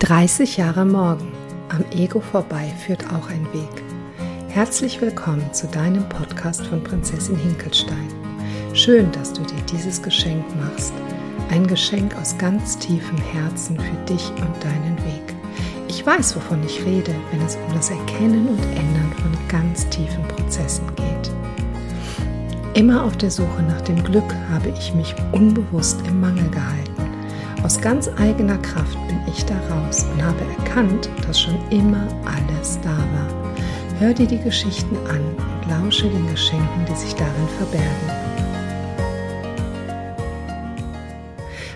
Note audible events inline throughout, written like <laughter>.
30 Jahre morgen. Am Ego vorbei führt auch ein Weg. Herzlich willkommen zu deinem Podcast von Prinzessin Hinkelstein. Schön, dass du dir dieses Geschenk machst. Ein Geschenk aus ganz tiefem Herzen für dich und deinen Weg. Ich weiß, wovon ich rede, wenn es um das Erkennen und Ändern von ganz tiefen Prozessen geht. Immer auf der Suche nach dem Glück habe ich mich unbewusst im Mangel gehalten. Aus ganz eigener Kraft bin ich da raus und habe erkannt, dass schon immer alles da war. Hör dir die Geschichten an und lausche den Geschenken, die sich darin verbergen.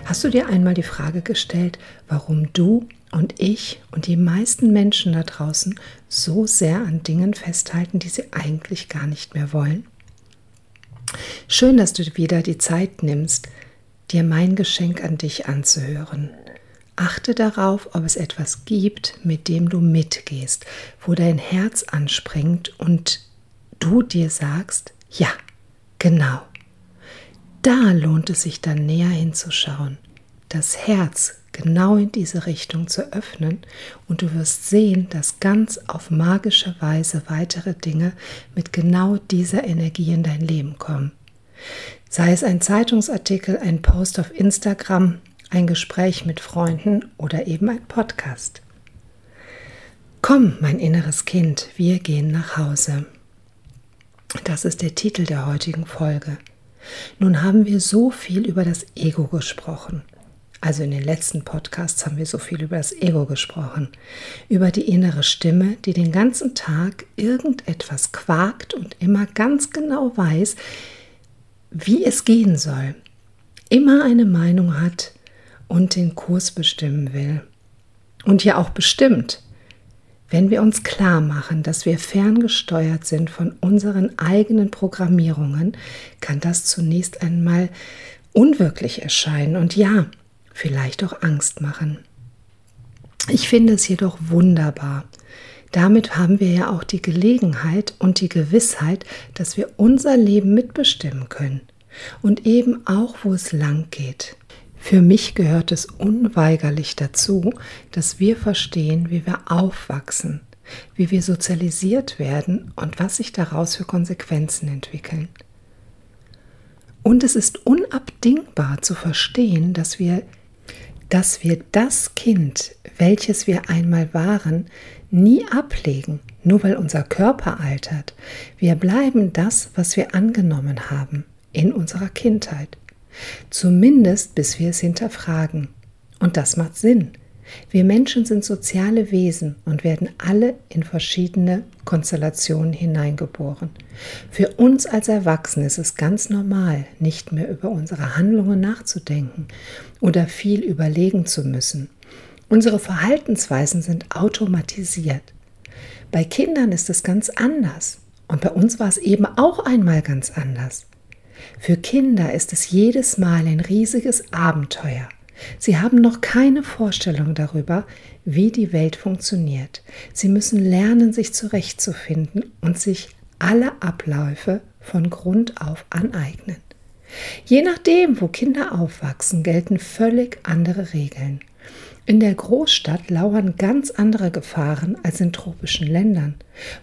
Hast du dir einmal die Frage gestellt, warum du und ich und die meisten Menschen da draußen so sehr an Dingen festhalten, die sie eigentlich gar nicht mehr wollen? Schön, dass du wieder die Zeit nimmst, dir mein Geschenk an dich anzuhören. Achte darauf, ob es etwas gibt, mit dem du mitgehst, wo dein Herz anspringt und du dir sagst, ja, genau. Da lohnt es sich dann näher hinzuschauen, das Herz genau in diese Richtung zu öffnen und du wirst sehen, dass ganz auf magische Weise weitere Dinge mit genau dieser Energie in dein Leben kommen. Sei es ein Zeitungsartikel, ein Post auf Instagram, ein Gespräch mit Freunden oder eben ein Podcast. Komm, mein inneres Kind, wir gehen nach Hause. Das ist der Titel der heutigen Folge. Nun haben wir so viel über das Ego gesprochen. Also in den letzten Podcasts haben wir so viel über das Ego gesprochen, über die innere Stimme, die den ganzen Tag irgendetwas quakt und immer ganz genau weiß, wie es gehen soll, immer eine Meinung hat und den Kurs bestimmen will. Und ja auch bestimmt, wenn wir uns klar machen, dass wir ferngesteuert sind von unseren eigenen Programmierungen, kann das zunächst einmal unwirklich erscheinen und ja, vielleicht auch Angst machen. Ich finde es jedoch wunderbar, damit haben wir ja auch die Gelegenheit und die Gewissheit, dass wir unser Leben mitbestimmen können und eben auch, wo es lang geht. Für mich gehört es unweigerlich dazu, dass wir verstehen, wie wir aufwachsen, wie wir sozialisiert werden und was sich daraus für Konsequenzen entwickeln. Und es ist unabdingbar zu verstehen, dass wir, dass wir das Kind, welches wir einmal waren, nie ablegen, nur weil unser Körper altert. Wir bleiben das, was wir angenommen haben in unserer Kindheit. Zumindest bis wir es hinterfragen. Und das macht Sinn. Wir Menschen sind soziale Wesen und werden alle in verschiedene Konstellationen hineingeboren. Für uns als Erwachsene ist es ganz normal, nicht mehr über unsere Handlungen nachzudenken oder viel überlegen zu müssen. Unsere Verhaltensweisen sind automatisiert. Bei Kindern ist es ganz anders. Und bei uns war es eben auch einmal ganz anders. Für Kinder ist es jedes Mal ein riesiges Abenteuer. Sie haben noch keine Vorstellung darüber, wie die Welt funktioniert. Sie müssen lernen, sich zurechtzufinden und sich alle Abläufe von Grund auf aneignen. Je nachdem, wo Kinder aufwachsen, gelten völlig andere Regeln. In der Großstadt lauern ganz andere Gefahren als in tropischen Ländern,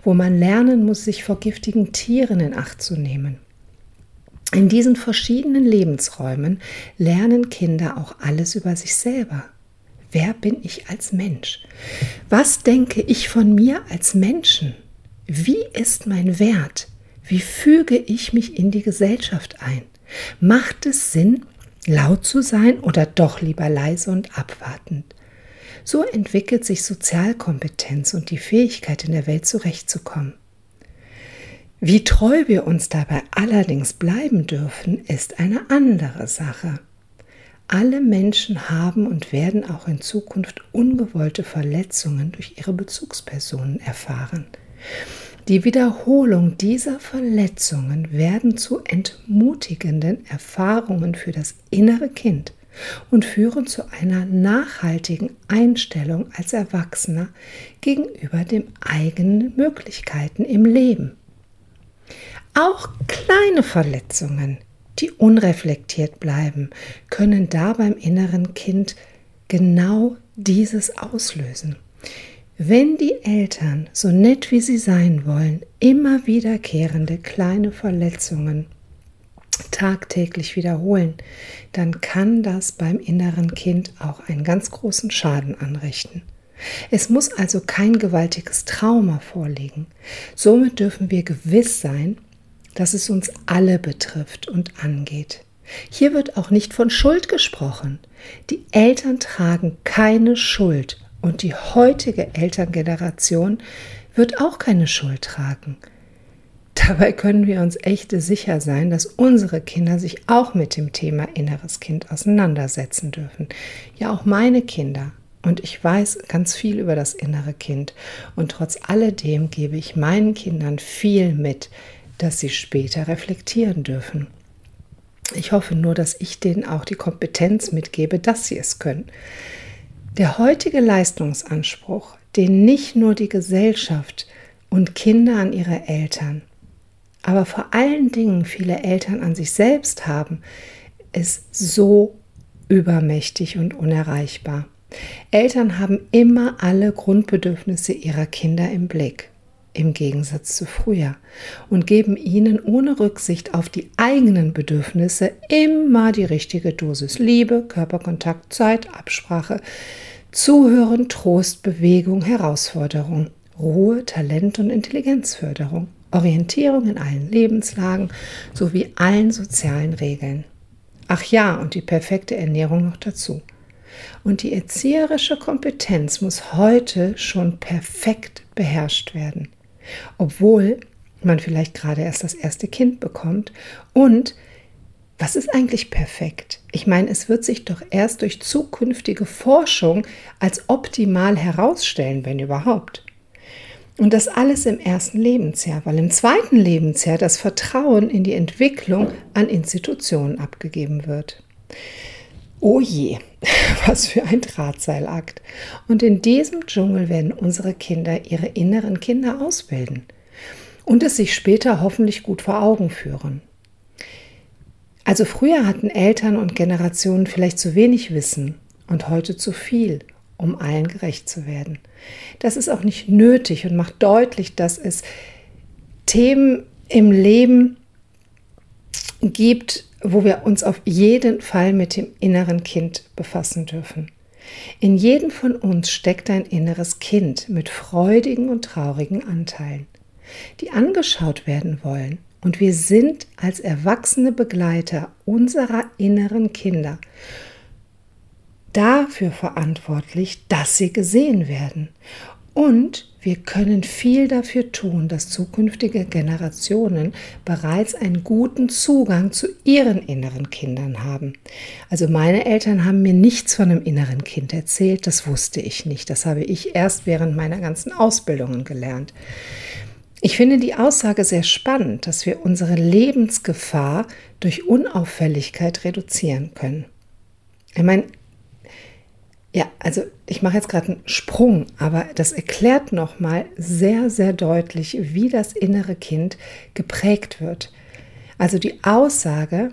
wo man lernen muss, sich vor giftigen Tieren in Acht zu nehmen. In diesen verschiedenen Lebensräumen lernen Kinder auch alles über sich selber. Wer bin ich als Mensch? Was denke ich von mir als Menschen? Wie ist mein Wert? Wie füge ich mich in die Gesellschaft ein? Macht es Sinn, laut zu sein oder doch lieber leise und abwartend. So entwickelt sich Sozialkompetenz und die Fähigkeit, in der Welt zurechtzukommen. Wie treu wir uns dabei allerdings bleiben dürfen, ist eine andere Sache. Alle Menschen haben und werden auch in Zukunft ungewollte Verletzungen durch ihre Bezugspersonen erfahren. Die Wiederholung dieser Verletzungen werden zu entmutigenden Erfahrungen für das innere Kind und führen zu einer nachhaltigen Einstellung als Erwachsener gegenüber den eigenen Möglichkeiten im Leben. Auch kleine Verletzungen, die unreflektiert bleiben, können da beim inneren Kind genau dieses auslösen. Wenn die Eltern, so nett wie sie sein wollen, immer wiederkehrende kleine Verletzungen tagtäglich wiederholen, dann kann das beim inneren Kind auch einen ganz großen Schaden anrichten. Es muss also kein gewaltiges Trauma vorliegen. Somit dürfen wir gewiss sein, dass es uns alle betrifft und angeht. Hier wird auch nicht von Schuld gesprochen. Die Eltern tragen keine Schuld und die heutige Elterngeneration wird auch keine Schuld tragen. Dabei können wir uns echt sicher sein, dass unsere Kinder sich auch mit dem Thema inneres Kind auseinandersetzen dürfen. Ja, auch meine Kinder. Und ich weiß ganz viel über das innere Kind. Und trotz alledem gebe ich meinen Kindern viel mit, dass sie später reflektieren dürfen. Ich hoffe nur, dass ich denen auch die Kompetenz mitgebe, dass sie es können. Der heutige Leistungsanspruch, den nicht nur die Gesellschaft und Kinder an ihre Eltern, aber vor allen Dingen viele Eltern an sich selbst haben, ist so übermächtig und unerreichbar. Eltern haben immer alle Grundbedürfnisse ihrer Kinder im Blick im Gegensatz zu früher und geben ihnen ohne Rücksicht auf die eigenen Bedürfnisse immer die richtige Dosis Liebe, Körperkontakt, Zeit, Absprache, Zuhören, Trost, Bewegung, Herausforderung, Ruhe, Talent und Intelligenzförderung, Orientierung in allen Lebenslagen sowie allen sozialen Regeln. Ach ja, und die perfekte Ernährung noch dazu. Und die erzieherische Kompetenz muss heute schon perfekt beherrscht werden obwohl man vielleicht gerade erst das erste Kind bekommt. Und was ist eigentlich perfekt? Ich meine, es wird sich doch erst durch zukünftige Forschung als optimal herausstellen, wenn überhaupt. Und das alles im ersten Lebensjahr, weil im zweiten Lebensjahr das Vertrauen in die Entwicklung an Institutionen abgegeben wird. Oh je, <laughs> was für ein Drahtseilakt. Und in diesem Dschungel werden unsere Kinder ihre inneren Kinder ausbilden und es sich später hoffentlich gut vor Augen führen. Also früher hatten Eltern und Generationen vielleicht zu wenig Wissen und heute zu viel, um allen gerecht zu werden. Das ist auch nicht nötig und macht deutlich, dass es Themen im Leben gibt, wo wir uns auf jeden Fall mit dem inneren Kind befassen dürfen. In jedem von uns steckt ein inneres Kind mit freudigen und traurigen Anteilen, die angeschaut werden wollen. Und wir sind als erwachsene Begleiter unserer inneren Kinder dafür verantwortlich, dass sie gesehen werden. Und wir können viel dafür tun, dass zukünftige Generationen bereits einen guten Zugang zu ihren inneren Kindern haben. Also meine Eltern haben mir nichts von einem inneren Kind erzählt, das wusste ich nicht. Das habe ich erst während meiner ganzen Ausbildungen gelernt. Ich finde die Aussage sehr spannend, dass wir unsere Lebensgefahr durch Unauffälligkeit reduzieren können. Ich meine, ja, also ich mache jetzt gerade einen Sprung, aber das erklärt nochmal sehr, sehr deutlich, wie das innere Kind geprägt wird. Also die Aussage,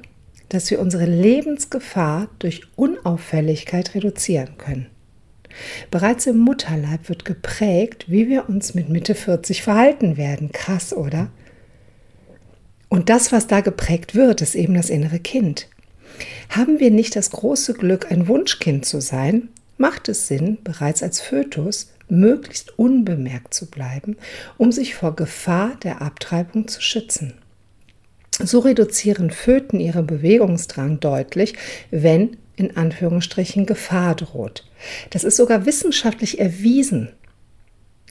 dass wir unsere Lebensgefahr durch Unauffälligkeit reduzieren können. Bereits im Mutterleib wird geprägt, wie wir uns mit Mitte 40 verhalten werden. Krass, oder? Und das, was da geprägt wird, ist eben das innere Kind. Haben wir nicht das große Glück, ein Wunschkind zu sein, macht es Sinn, bereits als Fötus möglichst unbemerkt zu bleiben, um sich vor Gefahr der Abtreibung zu schützen. So reduzieren Föten ihren Bewegungsdrang deutlich, wenn in Anführungsstrichen Gefahr droht. Das ist sogar wissenschaftlich erwiesen.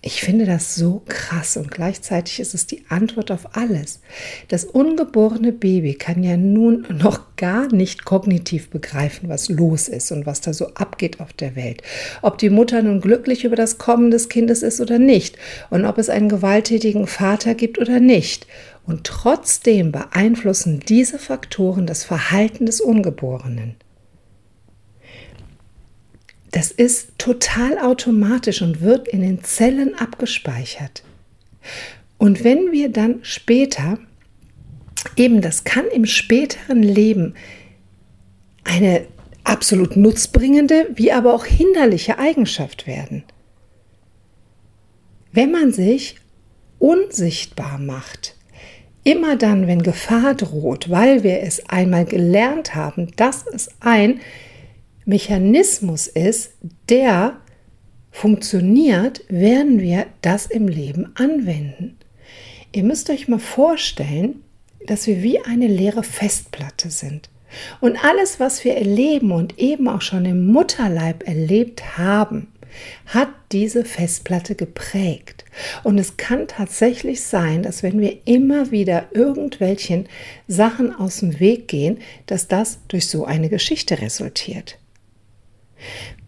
Ich finde das so krass und gleichzeitig ist es die Antwort auf alles. Das ungeborene Baby kann ja nun noch gar nicht kognitiv begreifen, was los ist und was da so abgeht auf der Welt. Ob die Mutter nun glücklich über das Kommen des Kindes ist oder nicht und ob es einen gewalttätigen Vater gibt oder nicht. Und trotzdem beeinflussen diese Faktoren das Verhalten des Ungeborenen. Das ist total automatisch und wird in den Zellen abgespeichert. Und wenn wir dann später, eben das kann im späteren Leben eine absolut nutzbringende wie aber auch hinderliche Eigenschaft werden. Wenn man sich unsichtbar macht, immer dann, wenn Gefahr droht, weil wir es einmal gelernt haben, dass es ein Mechanismus ist, der funktioniert, werden wir das im Leben anwenden. Ihr müsst euch mal vorstellen, dass wir wie eine leere Festplatte sind. Und alles, was wir erleben und eben auch schon im Mutterleib erlebt haben, hat diese Festplatte geprägt. Und es kann tatsächlich sein, dass wenn wir immer wieder irgendwelchen Sachen aus dem Weg gehen, dass das durch so eine Geschichte resultiert.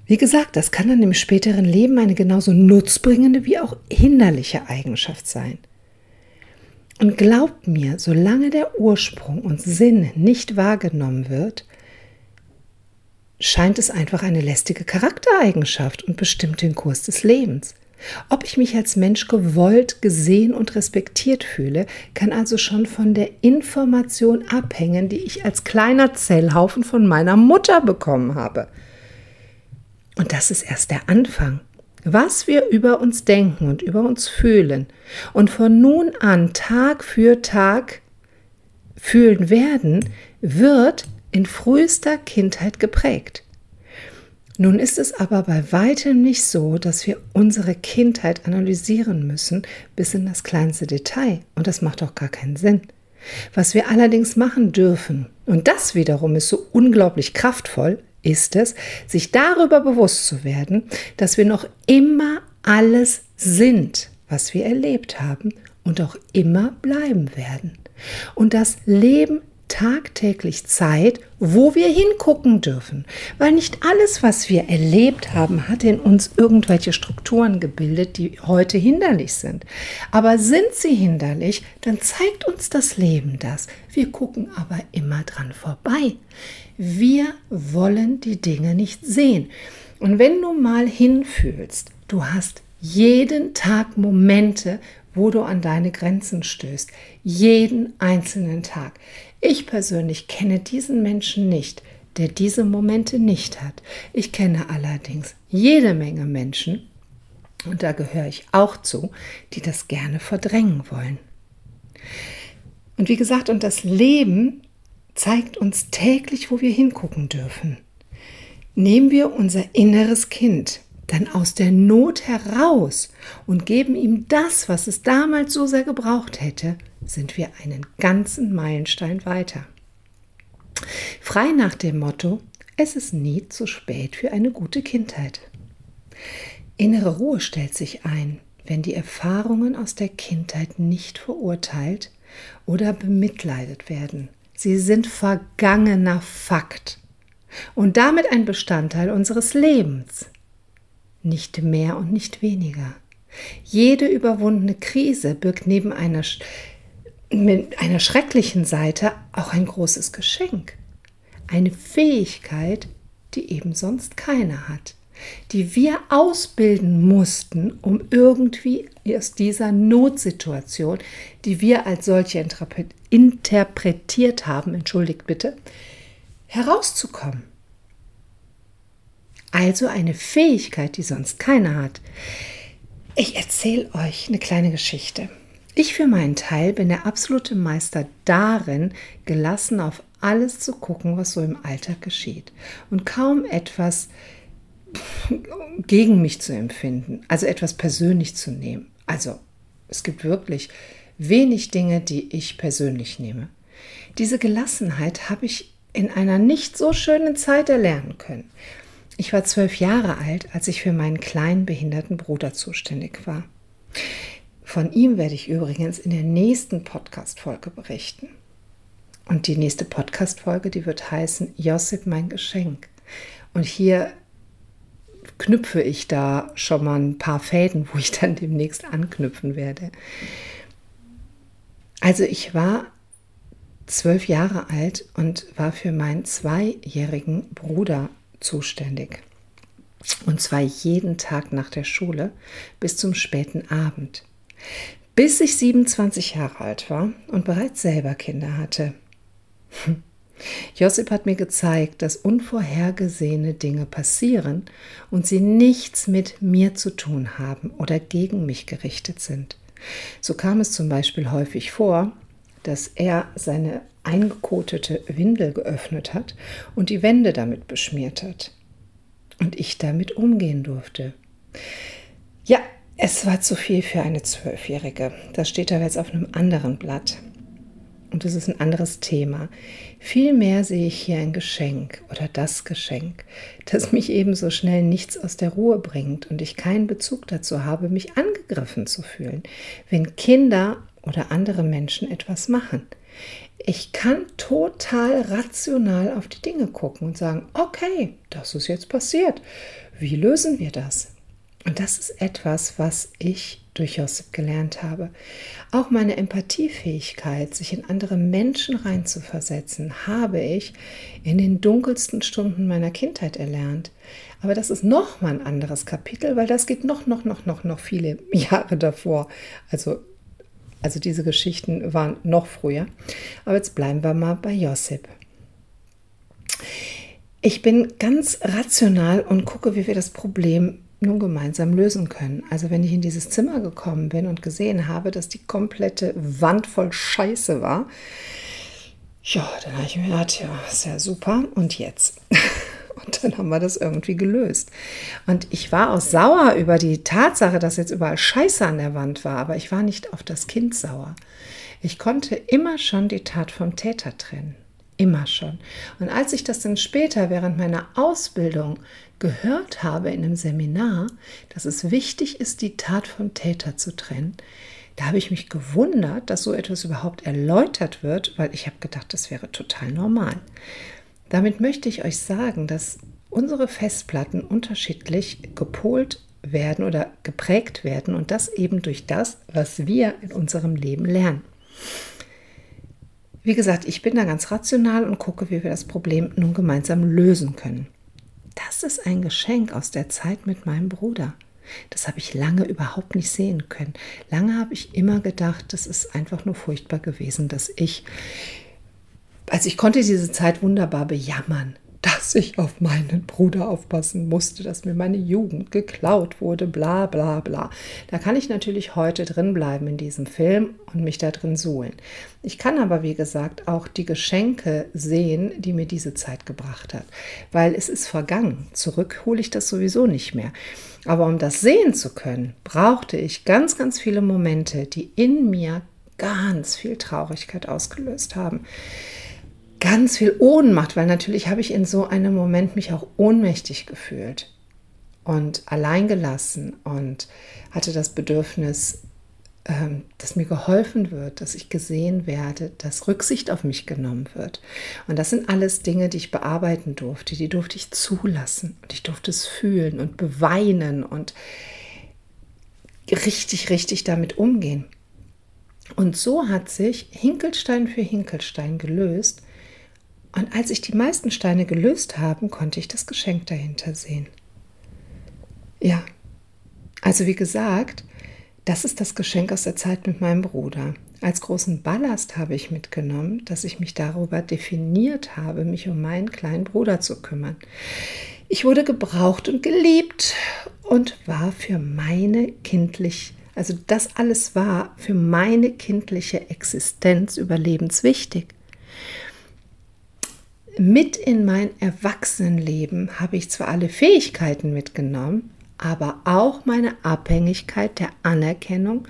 Wie gesagt, das kann dann im späteren Leben eine genauso nutzbringende wie auch hinderliche Eigenschaft sein. Und glaubt mir, solange der Ursprung und Sinn nicht wahrgenommen wird, scheint es einfach eine lästige Charaktereigenschaft und bestimmt den Kurs des Lebens. Ob ich mich als Mensch gewollt, gesehen und respektiert fühle, kann also schon von der Information abhängen, die ich als kleiner Zellhaufen von meiner Mutter bekommen habe. Und das ist erst der Anfang. Was wir über uns denken und über uns fühlen und von nun an Tag für Tag fühlen werden, wird in frühester Kindheit geprägt. Nun ist es aber bei weitem nicht so, dass wir unsere Kindheit analysieren müssen bis in das kleinste Detail. Und das macht doch gar keinen Sinn. Was wir allerdings machen dürfen, und das wiederum ist so unglaublich kraftvoll, ist es, sich darüber bewusst zu werden, dass wir noch immer alles sind, was wir erlebt haben und auch immer bleiben werden. Und das Leben tagtäglich Zeit, wo wir hingucken dürfen, weil nicht alles, was wir erlebt haben, hat in uns irgendwelche Strukturen gebildet, die heute hinderlich sind. Aber sind sie hinderlich, dann zeigt uns das Leben das. Wir gucken aber immer dran vorbei. Wir wollen die Dinge nicht sehen. Und wenn du mal hinfühlst, du hast jeden Tag Momente, wo du an deine Grenzen stößt. Jeden einzelnen Tag. Ich persönlich kenne diesen Menschen nicht, der diese Momente nicht hat. Ich kenne allerdings jede Menge Menschen, und da gehöre ich auch zu, die das gerne verdrängen wollen. Und wie gesagt, und das Leben zeigt uns täglich, wo wir hingucken dürfen. Nehmen wir unser inneres Kind dann aus der Not heraus und geben ihm das, was es damals so sehr gebraucht hätte, sind wir einen ganzen Meilenstein weiter. Frei nach dem Motto, es ist nie zu spät für eine gute Kindheit. Innere Ruhe stellt sich ein, wenn die Erfahrungen aus der Kindheit nicht verurteilt oder bemitleidet werden, Sie sind vergangener Fakt und damit ein Bestandteil unseres Lebens. Nicht mehr und nicht weniger. Jede überwundene Krise birgt neben einer, mit einer schrecklichen Seite auch ein großes Geschenk. Eine Fähigkeit, die eben sonst keiner hat die wir ausbilden mussten, um irgendwie aus dieser Notsituation, die wir als solche interpretiert haben, entschuldigt bitte, herauszukommen. Also eine Fähigkeit, die sonst keiner hat. Ich erzähle euch eine kleine Geschichte. Ich für meinen Teil bin der absolute Meister darin, gelassen auf alles zu gucken, was so im Alltag geschieht und kaum etwas gegen mich zu empfinden, also etwas persönlich zu nehmen. Also es gibt wirklich wenig Dinge, die ich persönlich nehme. Diese Gelassenheit habe ich in einer nicht so schönen Zeit erlernen können. Ich war zwölf Jahre alt, als ich für meinen kleinen behinderten Bruder zuständig war. Von ihm werde ich übrigens in der nächsten Podcast-Folge berichten. Und die nächste Podcast-Folge, die wird heißen Josip, mein Geschenk. Und hier knüpfe ich da schon mal ein paar Fäden, wo ich dann demnächst anknüpfen werde. Also ich war zwölf Jahre alt und war für meinen zweijährigen Bruder zuständig. Und zwar jeden Tag nach der Schule bis zum späten Abend. Bis ich 27 Jahre alt war und bereits selber Kinder hatte. Josip hat mir gezeigt, dass unvorhergesehene Dinge passieren und sie nichts mit mir zu tun haben oder gegen mich gerichtet sind. So kam es zum Beispiel häufig vor, dass er seine eingekotete Windel geöffnet hat und die Wände damit beschmiert hat. Und ich damit umgehen durfte. Ja, es war zu viel für eine Zwölfjährige. Das steht aber jetzt auf einem anderen Blatt. Und das ist ein anderes Thema. Vielmehr sehe ich hier ein Geschenk oder das Geschenk, das mich ebenso schnell nichts aus der Ruhe bringt und ich keinen Bezug dazu habe, mich angegriffen zu fühlen, wenn Kinder oder andere Menschen etwas machen. Ich kann total rational auf die Dinge gucken und sagen, okay, das ist jetzt passiert. Wie lösen wir das? Und das ist etwas, was ich durch Josip gelernt habe. Auch meine Empathiefähigkeit, sich in andere Menschen reinzuversetzen, habe ich in den dunkelsten Stunden meiner Kindheit erlernt. Aber das ist noch mal ein anderes Kapitel, weil das geht noch, noch, noch, noch, noch viele <laughs> Jahre davor. Also, also diese Geschichten waren noch früher. Aber jetzt bleiben wir mal bei Josip. Ich bin ganz rational und gucke, wie wir das Problem nun gemeinsam lösen können. Also wenn ich in dieses Zimmer gekommen bin und gesehen habe, dass die komplette Wand voll Scheiße war, ja, dann habe ich mir gedacht, ja, ist ja super. Und jetzt? <laughs> Und dann haben wir das irgendwie gelöst. Und ich war auch sauer über die Tatsache, dass jetzt überall Scheiße an der Wand war, aber ich war nicht auf das Kind sauer. Ich konnte immer schon die Tat vom Täter trennen. Immer schon. Und als ich das dann später während meiner Ausbildung gehört habe in einem Seminar, dass es wichtig ist, die Tat vom Täter zu trennen, da habe ich mich gewundert, dass so etwas überhaupt erläutert wird, weil ich habe gedacht, das wäre total normal. Damit möchte ich euch sagen, dass unsere Festplatten unterschiedlich gepolt werden oder geprägt werden und das eben durch das, was wir in unserem Leben lernen. Wie gesagt, ich bin da ganz rational und gucke, wie wir das Problem nun gemeinsam lösen können. Das ist ein Geschenk aus der Zeit mit meinem Bruder. Das habe ich lange überhaupt nicht sehen können. Lange habe ich immer gedacht, das ist einfach nur furchtbar gewesen, dass ich, also ich konnte diese Zeit wunderbar bejammern dass ich auf meinen Bruder aufpassen musste, dass mir meine Jugend geklaut wurde, bla bla bla. Da kann ich natürlich heute drin bleiben in diesem Film und mich da drin suhlen. Ich kann aber, wie gesagt, auch die Geschenke sehen, die mir diese Zeit gebracht hat, weil es ist vergangen. Zurück hole ich das sowieso nicht mehr. Aber um das sehen zu können, brauchte ich ganz, ganz viele Momente, die in mir ganz viel Traurigkeit ausgelöst haben ganz viel Ohnmacht, weil natürlich habe ich in so einem Moment mich auch ohnmächtig gefühlt und alleingelassen und hatte das Bedürfnis, ähm, dass mir geholfen wird, dass ich gesehen werde, dass Rücksicht auf mich genommen wird. Und das sind alles Dinge, die ich bearbeiten durfte, die durfte ich zulassen und ich durfte es fühlen und beweinen und richtig, richtig damit umgehen. Und so hat sich Hinkelstein für Hinkelstein gelöst und als ich die meisten Steine gelöst habe, konnte ich das Geschenk dahinter sehen. Ja, also wie gesagt, das ist das Geschenk aus der Zeit mit meinem Bruder. Als großen Ballast habe ich mitgenommen, dass ich mich darüber definiert habe, mich um meinen kleinen Bruder zu kümmern. Ich wurde gebraucht und geliebt und war für meine kindlich, also das alles war für meine kindliche Existenz überlebenswichtig mit in mein Erwachsenenleben habe ich zwar alle Fähigkeiten mitgenommen, aber auch meine Abhängigkeit der Anerkennung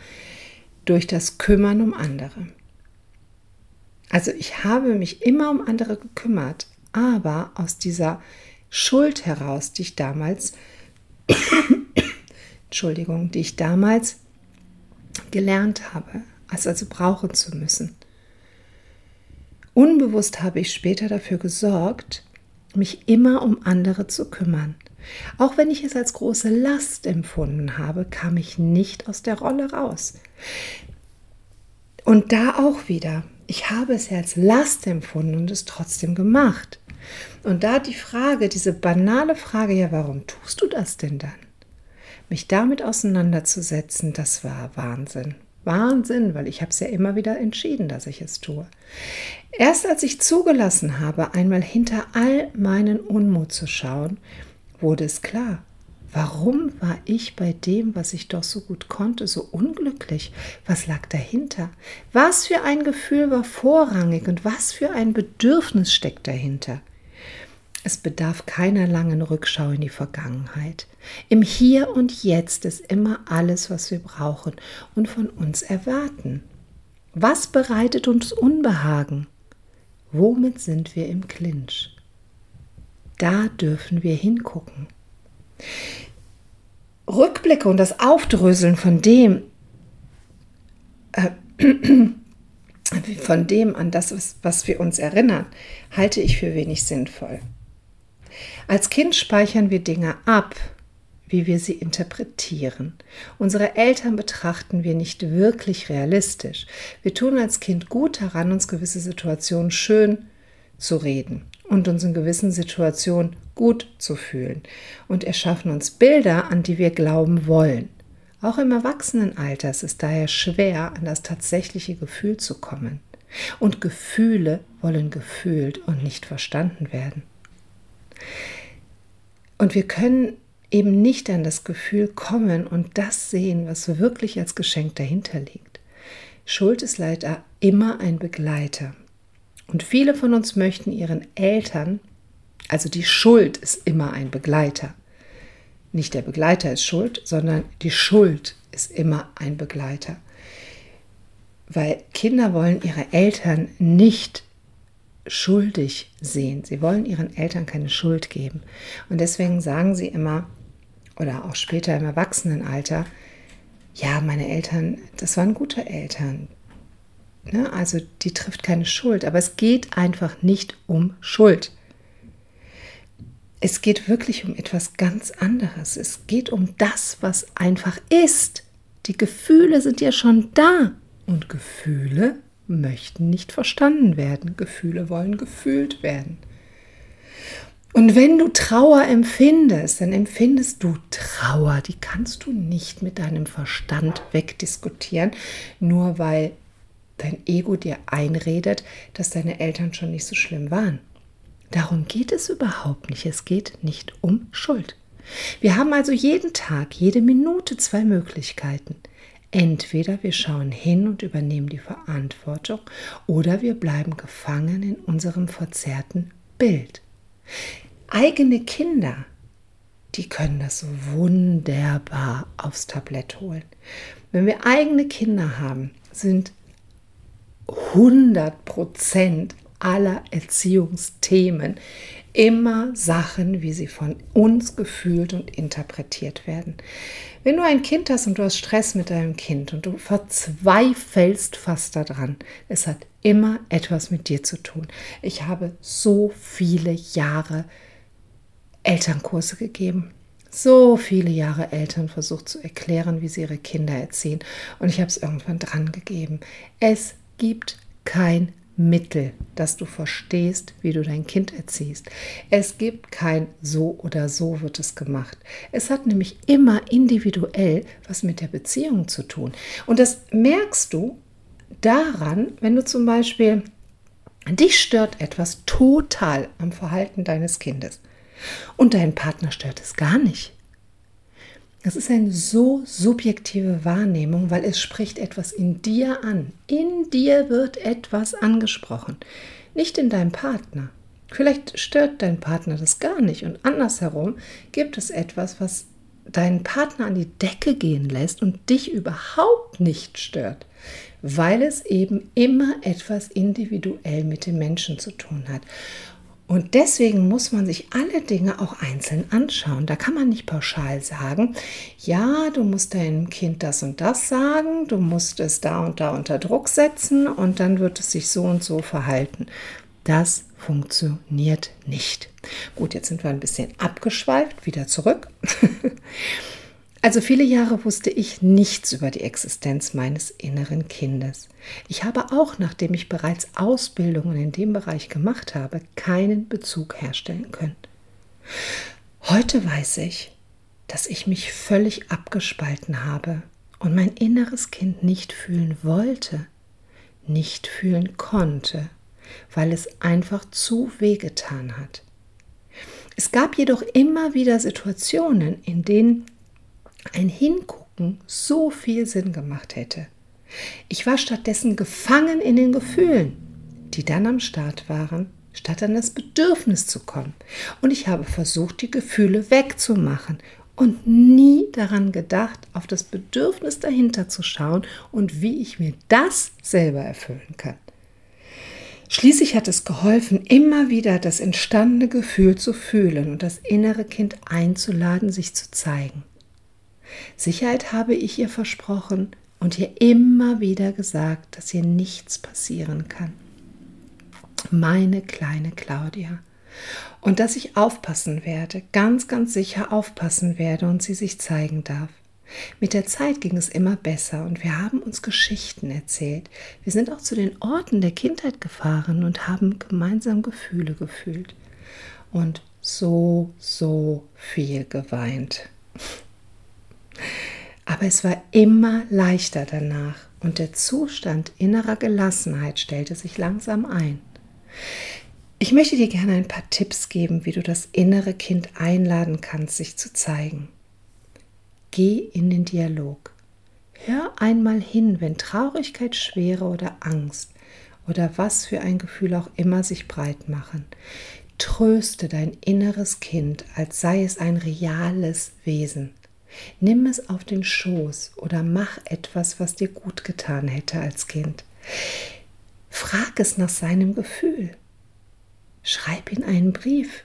durch das Kümmern um andere. Also ich habe mich immer um andere gekümmert, aber aus dieser Schuld heraus, die ich damals, <coughs> Entschuldigung, die ich damals gelernt habe, also, also brauchen zu müssen. Unbewusst habe ich später dafür gesorgt, mich immer um andere zu kümmern. Auch wenn ich es als große Last empfunden habe, kam ich nicht aus der Rolle raus. Und da auch wieder, ich habe es ja als Last empfunden und es trotzdem gemacht. Und da die Frage, diese banale Frage, ja, warum tust du das denn dann? Mich damit auseinanderzusetzen, das war Wahnsinn Wahnsinn, weil ich habe es ja immer wieder entschieden, dass ich es tue. Erst als ich zugelassen habe, einmal hinter all meinen Unmut zu schauen, wurde es klar, Warum war ich bei dem, was ich doch so gut konnte, so unglücklich? Was lag dahinter? Was für ein Gefühl war vorrangig und was für ein Bedürfnis steckt dahinter? Es bedarf keiner langen Rückschau in die Vergangenheit. Im Hier und Jetzt ist immer alles, was wir brauchen und von uns erwarten. Was bereitet uns Unbehagen? Womit sind wir im Clinch? Da dürfen wir hingucken. Rückblicke und das Aufdröseln von dem, äh, <clears throat> von dem an das, was, was wir uns erinnern, halte ich für wenig sinnvoll. Als Kind speichern wir Dinge ab, wie wir sie interpretieren. Unsere Eltern betrachten wir nicht wirklich realistisch. Wir tun als Kind gut daran, uns gewisse Situationen schön zu reden und uns in gewissen Situationen gut zu fühlen und erschaffen uns Bilder, an die wir glauben wollen. Auch im Erwachsenenalter ist es daher schwer, an das tatsächliche Gefühl zu kommen. Und Gefühle wollen gefühlt und nicht verstanden werden. Und wir können eben nicht an das Gefühl kommen und das sehen, was wirklich als Geschenk dahinter liegt. Schuld ist leider immer ein Begleiter. Und viele von uns möchten ihren Eltern also die Schuld ist immer ein Begleiter. Nicht der Begleiter ist schuld, sondern die Schuld ist immer ein Begleiter. Weil Kinder wollen ihre Eltern nicht schuldig sehen. Sie wollen ihren Eltern keine Schuld geben. Und deswegen sagen sie immer, oder auch später im Erwachsenenalter, ja, meine Eltern, das waren gute Eltern. Ne? Also die trifft keine Schuld. Aber es geht einfach nicht um Schuld. Es geht wirklich um etwas ganz anderes. Es geht um das, was einfach ist. Die Gefühle sind ja schon da. Und Gefühle möchten nicht verstanden werden. Gefühle wollen gefühlt werden. Und wenn du Trauer empfindest, dann empfindest du Trauer. Die kannst du nicht mit deinem Verstand wegdiskutieren, nur weil dein Ego dir einredet, dass deine Eltern schon nicht so schlimm waren. Darum geht es überhaupt nicht. Es geht nicht um Schuld. Wir haben also jeden Tag, jede Minute zwei Möglichkeiten. Entweder wir schauen hin und übernehmen die Verantwortung oder wir bleiben gefangen in unserem verzerrten Bild. Eigene Kinder, die können das wunderbar aufs Tablett holen. Wenn wir eigene Kinder haben, sind 100 Prozent aller Erziehungsthemen immer Sachen, wie sie von uns gefühlt und interpretiert werden. Wenn du ein Kind hast und du hast Stress mit deinem Kind und du verzweifelst fast daran, es hat immer etwas mit dir zu tun. Ich habe so viele Jahre Elternkurse gegeben. So viele Jahre Eltern versucht zu erklären, wie sie ihre Kinder erziehen. Und ich habe es irgendwann dran gegeben. Es gibt kein Mittel, dass du verstehst, wie du dein Kind erziehst. Es gibt kein so oder so wird es gemacht. Es hat nämlich immer individuell was mit der Beziehung zu tun. Und das merkst du daran, wenn du zum Beispiel, dich stört etwas total am Verhalten deines Kindes und deinen Partner stört es gar nicht. Das ist eine so subjektive Wahrnehmung, weil es spricht etwas in dir an. In dir wird etwas angesprochen, nicht in deinem Partner. Vielleicht stört dein Partner das gar nicht und andersherum gibt es etwas, was deinen Partner an die Decke gehen lässt und dich überhaupt nicht stört, weil es eben immer etwas individuell mit dem Menschen zu tun hat. Und deswegen muss man sich alle Dinge auch einzeln anschauen. Da kann man nicht pauschal sagen, ja, du musst deinem Kind das und das sagen, du musst es da und da unter Druck setzen und dann wird es sich so und so verhalten. Das funktioniert nicht. Gut, jetzt sind wir ein bisschen abgeschweift, wieder zurück. <laughs> Also viele Jahre wusste ich nichts über die Existenz meines inneren Kindes. Ich habe auch, nachdem ich bereits Ausbildungen in dem Bereich gemacht habe, keinen Bezug herstellen können. Heute weiß ich, dass ich mich völlig abgespalten habe und mein inneres Kind nicht fühlen wollte, nicht fühlen konnte, weil es einfach zu wehgetan hat. Es gab jedoch immer wieder Situationen, in denen ein Hingucken so viel Sinn gemacht hätte. Ich war stattdessen gefangen in den Gefühlen, die dann am Start waren, statt an das Bedürfnis zu kommen. Und ich habe versucht, die Gefühle wegzumachen und nie daran gedacht, auf das Bedürfnis dahinter zu schauen und wie ich mir das selber erfüllen kann. Schließlich hat es geholfen, immer wieder das entstandene Gefühl zu fühlen und das innere Kind einzuladen, sich zu zeigen. Sicherheit habe ich ihr versprochen und ihr immer wieder gesagt, dass ihr nichts passieren kann. Meine kleine Claudia. Und dass ich aufpassen werde, ganz, ganz sicher aufpassen werde und sie sich zeigen darf. Mit der Zeit ging es immer besser und wir haben uns Geschichten erzählt. Wir sind auch zu den Orten der Kindheit gefahren und haben gemeinsam Gefühle gefühlt. Und so, so viel geweint. Aber es war immer leichter danach und der Zustand innerer Gelassenheit stellte sich langsam ein. Ich möchte dir gerne ein paar Tipps geben, wie du das innere Kind einladen kannst, sich zu zeigen. Geh in den Dialog. Hör einmal hin, wenn Traurigkeit, Schwere oder Angst oder was für ein Gefühl auch immer sich breit machen. Tröste dein inneres Kind, als sei es ein reales Wesen. Nimm es auf den Schoß oder mach etwas, was dir gut getan hätte als Kind. Frag es nach seinem Gefühl. Schreib ihm einen Brief.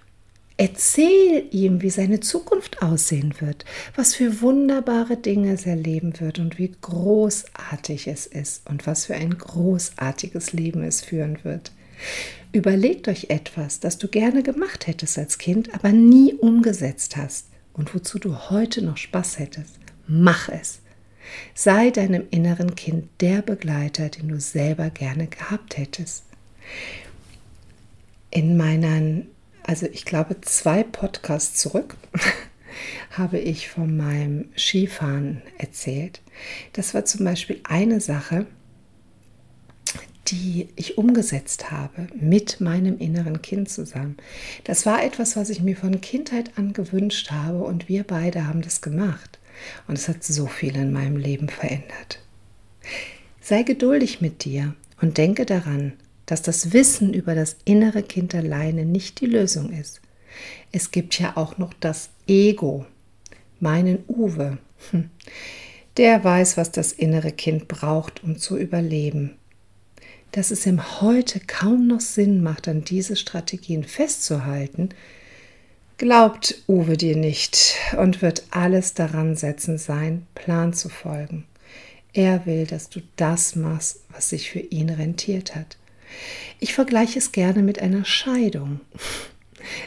Erzähl ihm, wie seine Zukunft aussehen wird, was für wunderbare Dinge es erleben wird und wie großartig es ist und was für ein großartiges Leben es führen wird. Überlegt euch etwas, das du gerne gemacht hättest als Kind, aber nie umgesetzt hast und wozu du heute noch Spaß hättest, mach es. Sei deinem inneren Kind der Begleiter, den du selber gerne gehabt hättest. In meinen, also ich glaube zwei Podcasts zurück, <laughs> habe ich von meinem Skifahren erzählt. Das war zum Beispiel eine Sache, die ich umgesetzt habe mit meinem inneren Kind zusammen. Das war etwas, was ich mir von Kindheit an gewünscht habe und wir beide haben das gemacht. Und es hat so viel in meinem Leben verändert. Sei geduldig mit dir und denke daran, dass das Wissen über das innere Kind alleine nicht die Lösung ist. Es gibt ja auch noch das Ego, meinen Uwe. Hm. Der weiß, was das innere Kind braucht, um zu überleben dass es ihm heute kaum noch Sinn macht, an diese Strategien festzuhalten, glaubt Uwe dir nicht und wird alles daran setzen, sein Plan zu folgen. Er will, dass du das machst, was sich für ihn rentiert hat. Ich vergleiche es gerne mit einer Scheidung.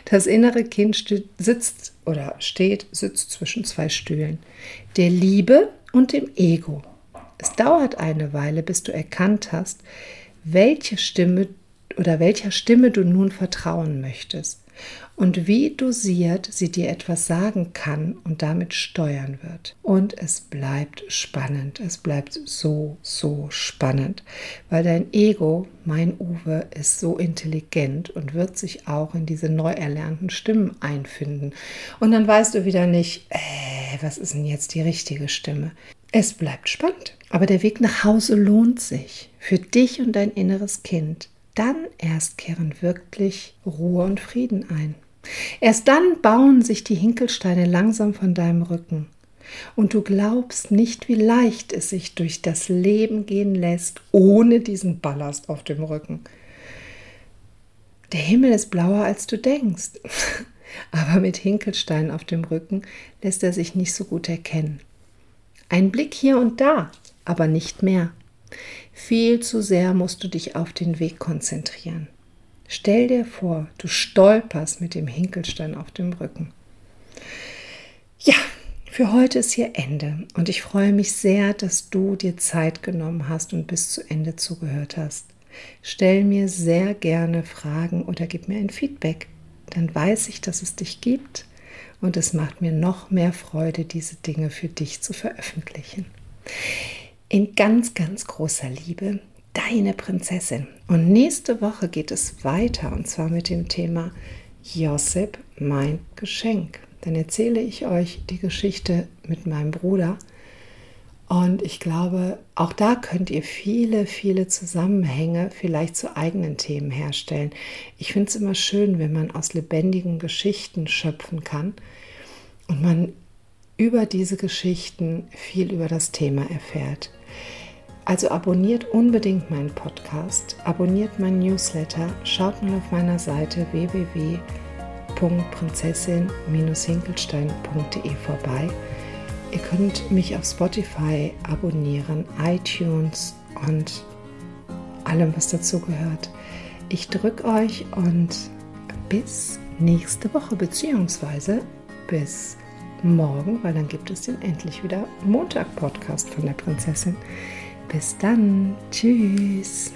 Das innere Kind sitzt oder steht, sitzt zwischen zwei Stühlen, der Liebe und dem Ego. Es dauert eine Weile, bis du erkannt hast, welche Stimme oder welcher Stimme du nun vertrauen möchtest und wie dosiert sie dir etwas sagen kann und damit steuern wird. Und es bleibt spannend, es bleibt so, so spannend, weil dein Ego, mein Uwe, ist so intelligent und wird sich auch in diese neu erlernten Stimmen einfinden. Und dann weißt du wieder nicht, äh, was ist denn jetzt die richtige Stimme? Es bleibt spannend, aber der Weg nach Hause lohnt sich für dich und dein inneres Kind. Dann erst kehren wirklich Ruhe und Frieden ein. Erst dann bauen sich die Hinkelsteine langsam von deinem Rücken. Und du glaubst nicht, wie leicht es sich durch das Leben gehen lässt, ohne diesen Ballast auf dem Rücken. Der Himmel ist blauer, als du denkst. <laughs> Aber mit Hinkelsteinen auf dem Rücken lässt er sich nicht so gut erkennen. Ein Blick hier und da, aber nicht mehr. Viel zu sehr musst du dich auf den Weg konzentrieren. Stell dir vor, du stolperst mit dem Hinkelstein auf dem Rücken. Ja, für heute ist hier Ende und ich freue mich sehr, dass du dir Zeit genommen hast und bis zu Ende zugehört hast. Stell mir sehr gerne Fragen oder gib mir ein Feedback. Dann weiß ich, dass es dich gibt und es macht mir noch mehr Freude, diese Dinge für dich zu veröffentlichen. In ganz, ganz großer Liebe, deine Prinzessin. Und nächste Woche geht es weiter und zwar mit dem Thema Josep, mein Geschenk. Dann erzähle ich euch die Geschichte mit meinem Bruder. Und ich glaube, auch da könnt ihr viele, viele Zusammenhänge vielleicht zu eigenen Themen herstellen. Ich finde es immer schön, wenn man aus lebendigen Geschichten schöpfen kann und man über diese Geschichten viel über das Thema erfährt. Also abonniert unbedingt meinen Podcast, abonniert meinen Newsletter, schaut mal auf meiner Seite www.prinzessin-hinkelstein.de vorbei. Ihr könnt mich auf Spotify abonnieren, iTunes und allem, was dazu gehört. Ich drücke euch und bis nächste Woche, beziehungsweise bis morgen, weil dann gibt es den endlich wieder Montag-Podcast von der Prinzessin. Bis dann. Tschüss.